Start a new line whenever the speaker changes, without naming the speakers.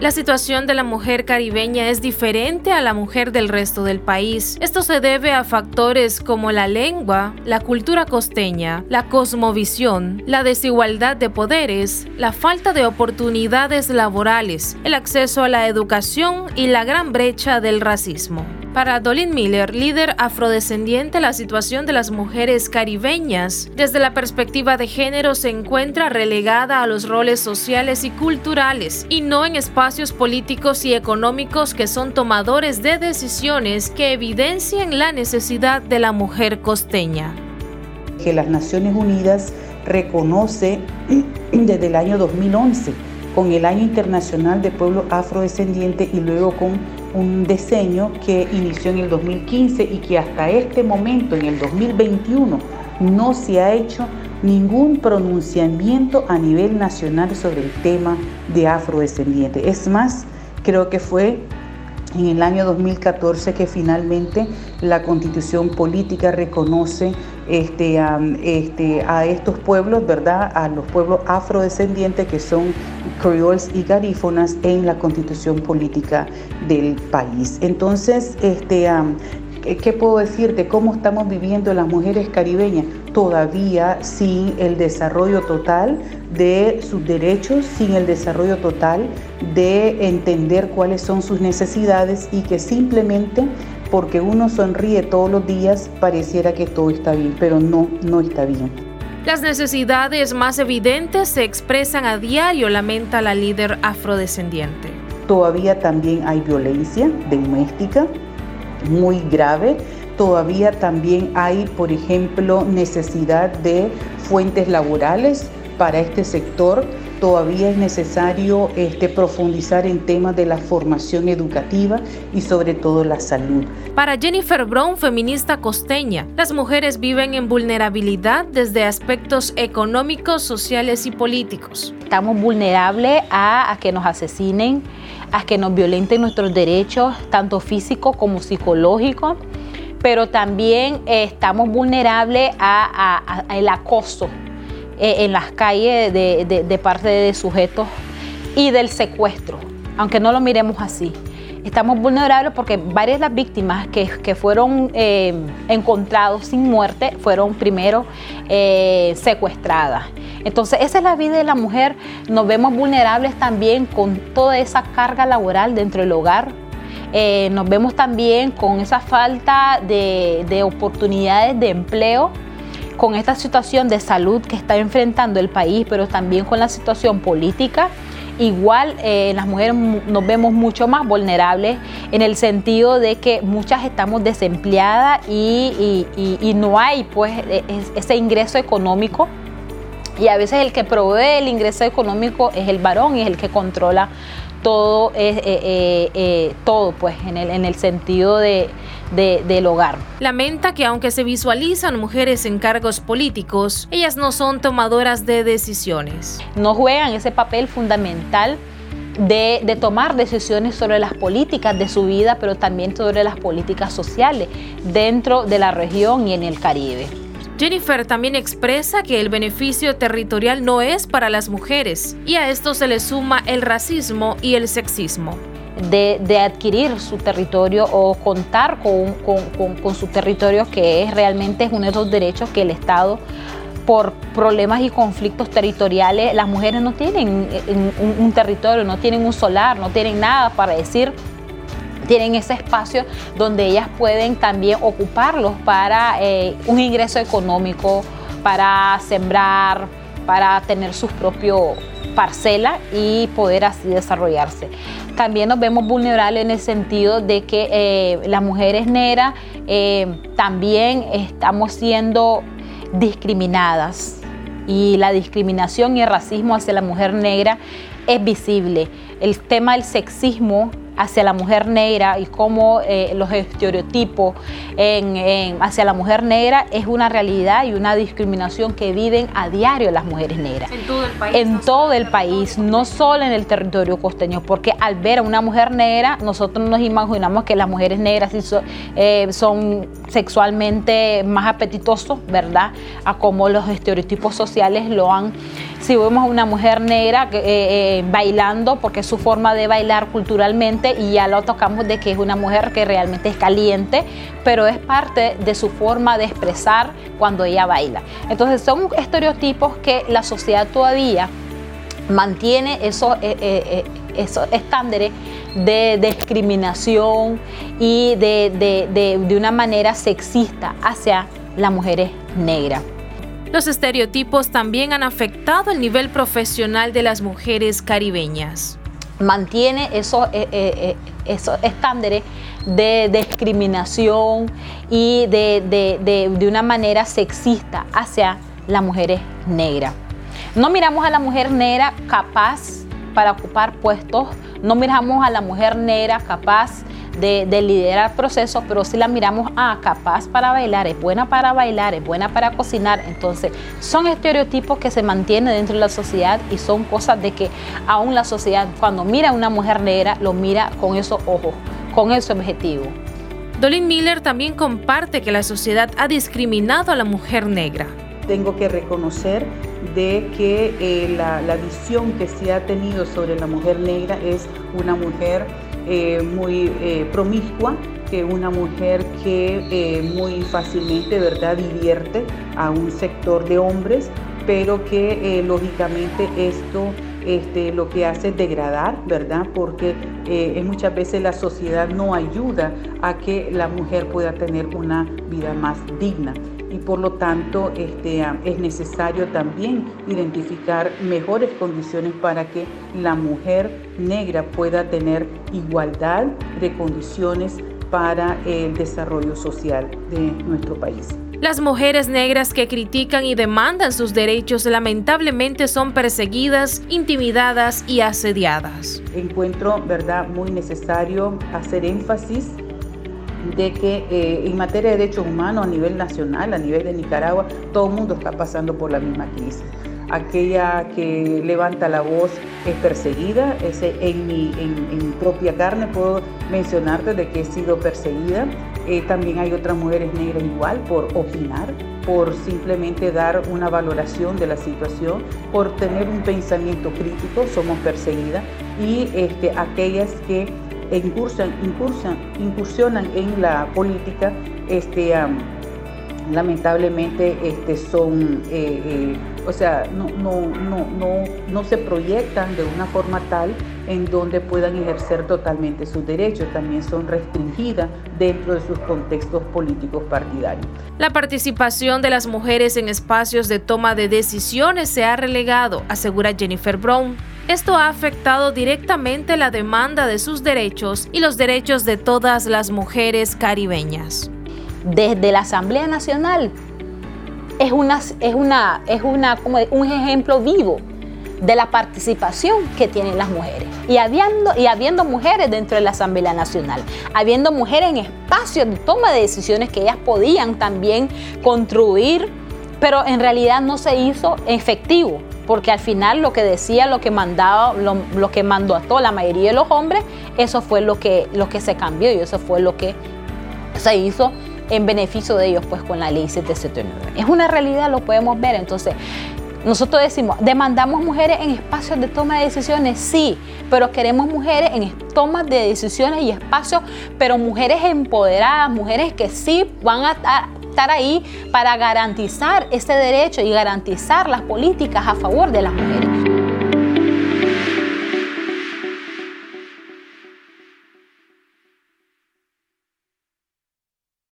La situación de la mujer caribeña es diferente a la mujer del resto del país. Esto se debe a factores como la lengua, la cultura costeña, la cosmovisión, la desigualdad de poderes, la falta de oportunidades laborales, el acceso a la educación y la gran brecha del racismo. Para Dolin Miller, líder afrodescendiente, la situación de las mujeres caribeñas desde la perspectiva de género se encuentra relegada a los roles sociales y culturales y no en espacios políticos y económicos que son tomadores de decisiones que evidencian la necesidad de la mujer costeña.
Que las Naciones Unidas reconoce desde el año 2011 con el Año Internacional de Pueblo Afrodescendiente y luego con un diseño que inició en el 2015 y que hasta este momento, en el 2021, no se ha hecho ningún pronunciamiento a nivel nacional sobre el tema de afrodescendiente. Es más, creo que fue en el año 2014 que finalmente la constitución política reconoce este, a, este, a estos pueblos, ¿verdad? A los pueblos afrodescendientes que son creoles y garífonas en la constitución política del país. Entonces, este, ¿qué puedo decirte? ¿Cómo estamos viviendo las mujeres caribeñas? Todavía sin el desarrollo total de sus derechos, sin el desarrollo total de entender cuáles son sus necesidades y que simplemente porque uno sonríe todos los días pareciera que todo está bien, pero no, no está bien.
Las necesidades más evidentes se expresan a diario, lamenta la líder afrodescendiente.
Todavía también hay violencia doméstica muy grave. Todavía también hay, por ejemplo, necesidad de fuentes laborales para este sector todavía es necesario este, profundizar en temas de la formación educativa y sobre todo la salud.
Para Jennifer Brown, feminista costeña, las mujeres viven en vulnerabilidad desde aspectos económicos, sociales y políticos.
Estamos vulnerables a, que nos asesinen, a que nos violenten nuestros derechos, tanto físicos como psicológicos pero también estamos vulnerables al acoso eh, en las calles de, parte de sujetos y del secuestro, aunque no lo miremos así. Estamos vulnerables porque varias de las víctimas que, fueron eh, encontrados sin muerte fueron primero eh, secuestradas. Entonces, esa es la vida de la mujer. Nos vemos vulnerables también con toda esa carga laboral dentro del hogar, nos vemos también con esa falta de, de, oportunidades de empleo con esta situación de salud que está enfrentando el país, pero también con la situación política, igual eh, las mujeres nos vemos mucho más vulnerables en el sentido de que muchas estamos desempleadas y, no hay pues e, ese ingreso económico. Y a veces el que provee el ingreso económico es el varón y es el que controla todo, eh, eh, eh, todo pues en el, en el sentido de, del hogar.
Lamenta que aunque se visualizan mujeres en cargos políticos, ellas no son tomadoras de decisiones.
No juegan ese papel fundamental de, de, tomar decisiones sobre las políticas de su vida, pero también sobre las políticas sociales dentro de la región y en el Caribe.
Jennifer también expresa que el beneficio territorial no es para las mujeres y a esto se le suma el racismo y el sexismo.
De, adquirir su territorio o contar con, su territorio que es realmente uno de esos derechos que el Estado por problemas y conflictos territoriales, las mujeres no tienen un territorio, no tienen un solar, no tienen nada para decir tienen ese espacio donde ellas pueden también ocuparlos para eh, un ingreso económico, para sembrar, para tener sus propios parcela y poder así desarrollarse. También nos vemos vulnerables en el sentido de que eh, las mujeres negras eh, también estamos siendo discriminadas y la discriminación y el racismo hacia la mujer negra es visible. El tema del sexismo hacia la mujer negra y cómo eh, los estereotipos hacia la mujer negra es una realidad y una discriminación que viven a diario las mujeres negras. En todo el país. En todo el país, no solo en el territorio costeño, porque al ver a una mujer negra, nosotros nos imaginamos que las mujeres negras son, eh, son sexualmente más apetitoso, ¿verdad? A como los estereotipos sociales lo han. Si vemos a una mujer negra eh, eh, bailando, porque es su forma de bailar culturalmente, y ya lo tocamos de que es una mujer que realmente es caliente, pero es parte de su forma de expresar cuando ella baila. Entonces son estereotipos que la sociedad todavía mantiene esos, eh, esos estándares de discriminación y de, una manera sexista hacia las mujeres negras.
Los estereotipos también han afectado el nivel profesional de las mujeres caribeñas.
Mantiene esos, eh, eh, eh, estándares de discriminación y de, de, una manera sexista hacia las mujeres negras. No miramos a la mujer negra capaz para ocupar puestos no miramos a la mujer negra capaz de, liderar procesos, pero sí la miramos a ah, capaz para bailar, es buena para bailar, es buena para cocinar. Entonces, son estereotipos que se mantienen dentro de la sociedad y son cosas de que aún la sociedad, cuando mira a una mujer negra, lo mira con esos ojos, con ese objetivo.
Dolin Miller también comparte que la sociedad ha discriminado a la mujer negra
tengo que reconocer de que eh, la, visión que se ha tenido sobre la mujer negra es una mujer eh, muy eh, promiscua, que una mujer que muy fácilmente ¿verdad? divierte a un sector de hombres, pero que lógicamente esto este, lo que hace es degradar, ¿verdad? Porque muchas veces la sociedad no ayuda a que la mujer pueda tener una vida más digna y por lo tanto este, es necesario también identificar mejores condiciones para que la mujer negra pueda tener igualdad de condiciones para el desarrollo social de nuestro país.
Las mujeres negras que critican y demandan sus derechos lamentablemente son perseguidas, intimidadas y asediadas.
Encuentro, verdad, muy necesario hacer énfasis de que eh, en materia de derechos humanos a nivel nacional, a nivel de Nicaragua, todo el mundo está pasando por la misma crisis. Aquella que levanta la voz es perseguida. en, mi, propia carne puedo mencionarte de que he sido perseguida. Eh, también hay otras mujeres negras igual por opinar, por simplemente dar una valoración de la situación, por tener un pensamiento crítico, somos perseguidas. Y este, aquellas que incursan, incursionan en la política, este, lamentablemente este, son, eh, eh, o sea, no, no, no, no se proyectan de una forma tal en donde puedan ejercer totalmente sus derechos, también son restringidas dentro de sus contextos políticos partidarios.
La participación de las mujeres en espacios de toma de decisiones se ha relegado, asegura Jennifer Brown. Esto ha afectado directamente la demanda de sus derechos y los derechos de todas las mujeres caribeñas.
Desde la Asamblea Nacional es, una, es, una, es una, como un ejemplo vivo de la participación que tienen las mujeres. Y habiendo, y habiendo mujeres dentro de la Asamblea Nacional, habiendo mujeres en espacios de toma de decisiones que ellas podían también construir, pero en realidad no se hizo efectivo porque al final lo que decía, lo que mandaba, lo, que mandó a toda la mayoría de los hombres, eso fue lo que, lo que se cambió y eso fue lo que se hizo en beneficio de ellos pues con la ley 779. Es una realidad, lo podemos ver. Entonces, nosotros decimos, demandamos mujeres en espacios de toma de decisiones, sí, pero queremos mujeres en tomas de decisiones y espacios, pero mujeres empoderadas, mujeres que sí van a estar ahí para garantizar ese derecho y garantizar las políticas a favor de las mujeres.